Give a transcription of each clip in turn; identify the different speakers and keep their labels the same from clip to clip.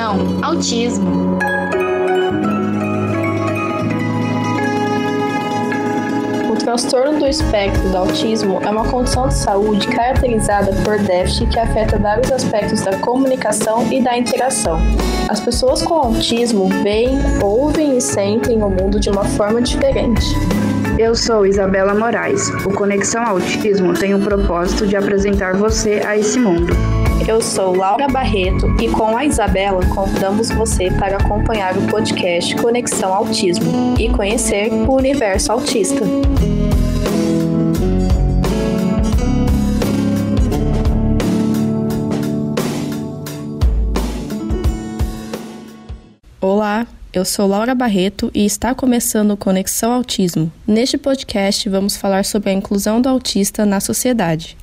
Speaker 1: Conexão Autismo.
Speaker 2: O transtorno do espectro do autismo é uma condição de saúde caracterizada por déficit que afeta vários aspectos da comunicação e da interação. As pessoas com autismo veem, ouvem e sentem o mundo de uma forma diferente.
Speaker 3: Eu sou Isabela Moraes. O Conexão Autismo tem o propósito de apresentar você a esse mundo.
Speaker 2: Eu sou Laura Barreto e com a Isabela convidamos você para acompanhar o podcast Conexão Autismo e conhecer o universo autista.
Speaker 4: Olá, eu sou Laura Barreto e está começando o Conexão Autismo. Neste podcast vamos falar sobre a inclusão do autista na sociedade.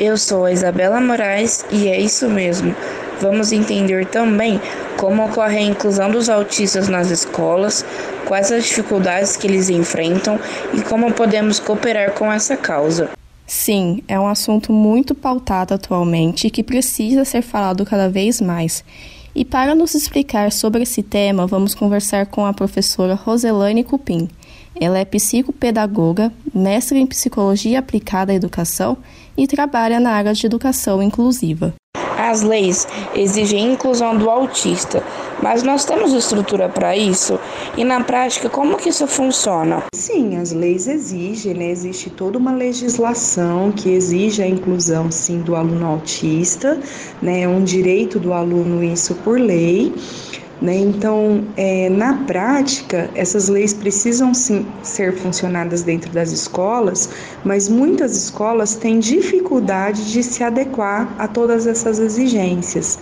Speaker 3: Eu sou a Isabela Moraes e é isso mesmo. Vamos entender também como ocorre a inclusão dos autistas nas escolas, quais as dificuldades que eles enfrentam e como podemos cooperar com essa causa.
Speaker 4: Sim, é um assunto muito pautado atualmente e que precisa ser falado cada vez mais. E para nos explicar sobre esse tema, vamos conversar com a professora Roselane Cupim. Ela é psicopedagoga, mestre em psicologia aplicada à educação e trabalha na área de educação inclusiva.
Speaker 3: As leis exigem a inclusão do autista, mas nós temos estrutura para isso? E na prática, como que isso funciona?
Speaker 5: Sim, as leis exigem, né? Existe toda uma legislação que exige a inclusão, sim, do aluno autista, né? É um direito do aluno isso por lei. Né? Então, é, na prática, essas leis precisam sim ser funcionadas dentro das escolas, mas muitas escolas têm dificuldade de se adequar a todas essas exigências.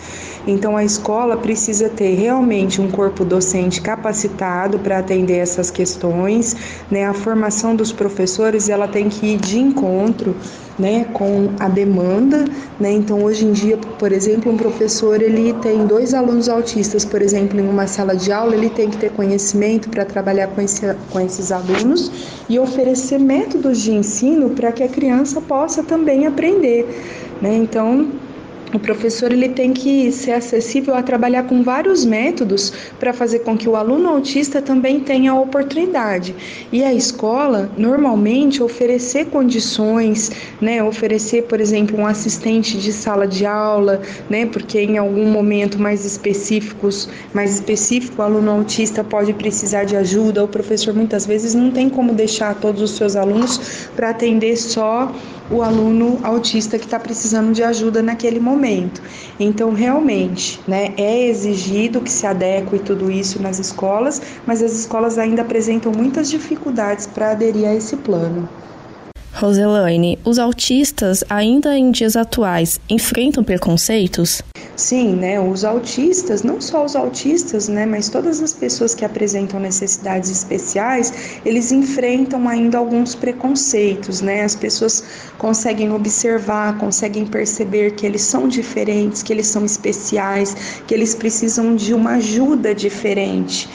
Speaker 5: Então, a escola precisa ter realmente um corpo docente capacitado para atender essas questões. Né? A formação dos professores ela tem que ir de encontro né, com a demanda, né? Então hoje em dia, por exemplo, um professor ele tem dois alunos autistas, por exemplo, em uma sala de aula, ele tem que ter conhecimento para trabalhar com, esse, com esses alunos e oferecer métodos de ensino para que a criança possa também aprender, né? Então o professor ele tem que ser acessível a trabalhar com vários métodos para fazer com que o aluno autista também tenha a oportunidade. E a escola, normalmente, oferecer condições, né, oferecer, por exemplo, um assistente de sala de aula, né, porque em algum momento mais específicos, mais específico, o aluno autista pode precisar de ajuda, o professor muitas vezes não tem como deixar todos os seus alunos para atender só o aluno autista que está precisando de ajuda naquele momento. Então, realmente, né, é exigido que se adeque tudo isso nas escolas, mas as escolas ainda apresentam muitas dificuldades para aderir a esse plano.
Speaker 4: Roselaine, os autistas, ainda em dias atuais, enfrentam preconceitos?
Speaker 5: Sim, né? Os autistas, não só os autistas, né, mas todas as pessoas que apresentam necessidades especiais, eles enfrentam ainda alguns preconceitos, né? As pessoas conseguem observar, conseguem perceber que eles são diferentes, que eles são especiais, que eles precisam de uma ajuda diferente.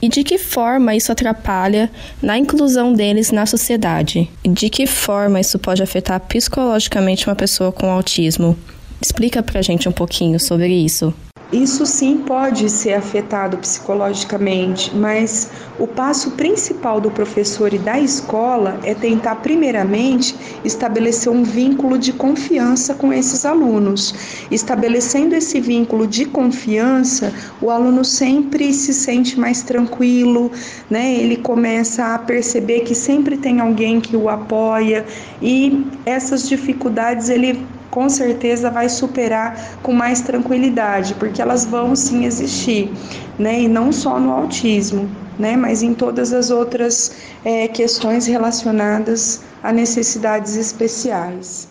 Speaker 4: E de que forma isso atrapalha na inclusão deles na sociedade? E de que forma isso pode afetar psicologicamente uma pessoa com autismo? Explica pra gente um pouquinho sobre isso.
Speaker 5: Isso sim pode ser afetado psicologicamente, mas o passo principal do professor e da escola é tentar, primeiramente, estabelecer um vínculo de confiança com esses alunos. Estabelecendo esse vínculo de confiança, o aluno sempre se sente mais tranquilo, né? Ele começa a perceber que sempre tem alguém que o apoia e essas dificuldades ele com certeza vai superar com mais tranquilidade, porque elas vão sim existir, né? E não só no autismo, né? Mas em todas as outras é, questões relacionadas a necessidades especiais.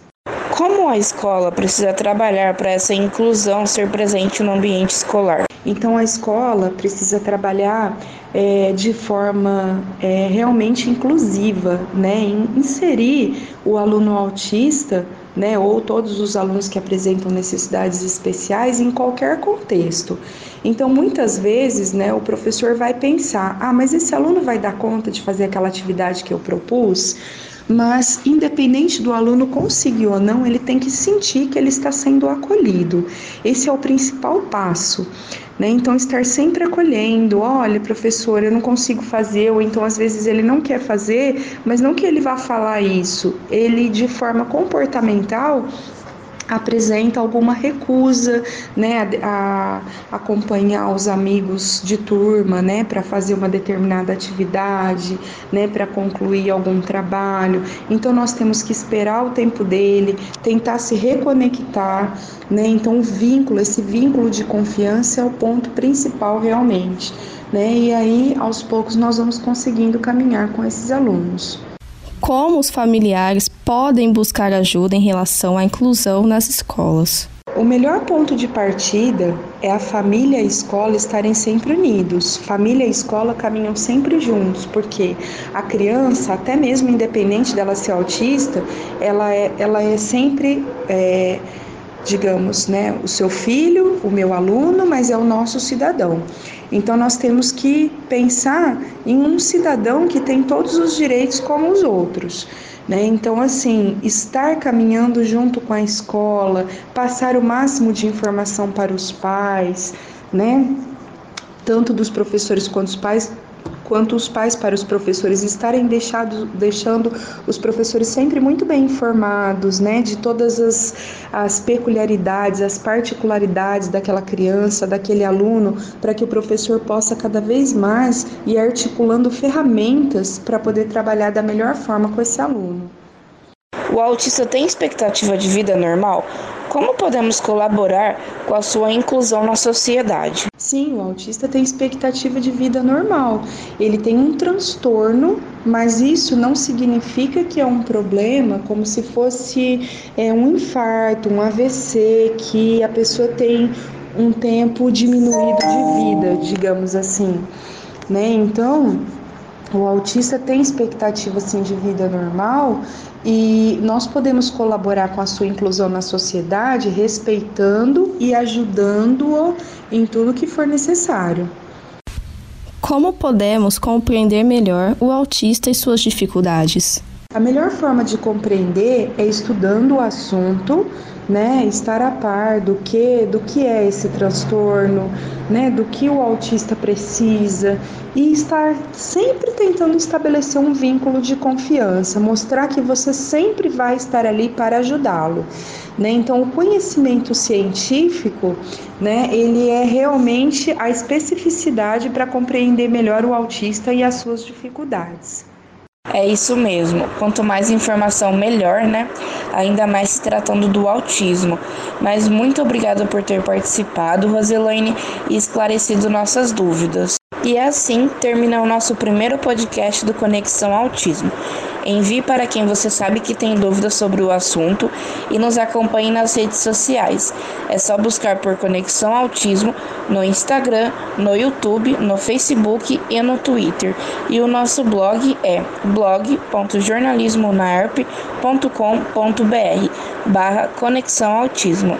Speaker 3: Como a escola precisa trabalhar para essa inclusão ser presente no ambiente escolar?
Speaker 5: Então, a escola precisa trabalhar é, de forma é, realmente inclusiva, né? inserir o aluno autista né, ou todos os alunos que apresentam necessidades especiais em qualquer contexto. Então, muitas vezes, né, o professor vai pensar: ah, mas esse aluno vai dar conta de fazer aquela atividade que eu propus? Mas independente do aluno conseguir ou não, ele tem que sentir que ele está sendo acolhido. Esse é o principal passo. Né? Então, estar sempre acolhendo, olha, professor, eu não consigo fazer, ou então às vezes ele não quer fazer, mas não que ele vá falar isso, ele de forma comportamental apresenta alguma recusa, né, a, acompanhar os amigos de turma, né, para fazer uma determinada atividade, né, para concluir algum trabalho. Então nós temos que esperar o tempo dele, tentar se reconectar, né? Então o vínculo, esse vínculo de confiança é o ponto principal realmente, né? E aí aos poucos nós vamos conseguindo caminhar com esses alunos
Speaker 4: como os familiares podem buscar ajuda em relação à inclusão nas escolas.
Speaker 5: O melhor ponto de partida é a família e a escola estarem sempre unidos. Família e escola caminham sempre juntos, porque a criança, até mesmo independente dela ser autista, ela é, ela é sempre. É, digamos, né, o seu filho, o meu aluno, mas é o nosso cidadão. Então nós temos que pensar em um cidadão que tem todos os direitos como os outros. Né? Então, assim, estar caminhando junto com a escola, passar o máximo de informação para os pais, né? tanto dos professores quanto dos pais, quanto os pais para os professores estarem deixado, deixando os professores sempre muito bem informados, né, de todas as, as peculiaridades, as particularidades daquela criança, daquele aluno, para que o professor possa cada vez mais ir articulando ferramentas para poder trabalhar da melhor forma com esse aluno.
Speaker 3: O autista tem expectativa de vida normal? Como podemos colaborar com a sua inclusão na sociedade?
Speaker 5: Sim, o autista tem expectativa de vida normal. Ele tem um transtorno, mas isso não significa que é um problema, como se fosse é, um infarto, um AVC, que a pessoa tem um tempo diminuído de vida, digamos assim. Né? Então, o autista tem expectativa assim, de vida normal e nós podemos colaborar com a sua inclusão na sociedade respeitando e ajudando-o em tudo que for necessário.
Speaker 4: Como podemos compreender melhor o autista e suas dificuldades?
Speaker 5: A melhor forma de compreender é estudando o assunto, né, estar a par do que, do que é esse transtorno, né, do que o autista precisa e estar sempre tentando estabelecer um vínculo de confiança, mostrar que você sempre vai estar ali para ajudá-lo. Né? Então, o conhecimento científico, né, ele é realmente a especificidade para compreender melhor o autista e as suas dificuldades.
Speaker 3: É isso mesmo. Quanto mais informação, melhor, né? Ainda mais se tratando do autismo. Mas muito obrigada por ter participado, Roselaine, e esclarecido nossas dúvidas. E assim termina o nosso primeiro podcast do Conexão Autismo. Envie para quem você sabe que tem dúvidas sobre o assunto e nos acompanhe nas redes sociais. É só buscar por Conexão Autismo no Instagram, no YouTube, no Facebook e no Twitter. E o nosso blog é blog.jornalismonaerp.com.br barra Conexão Autismo.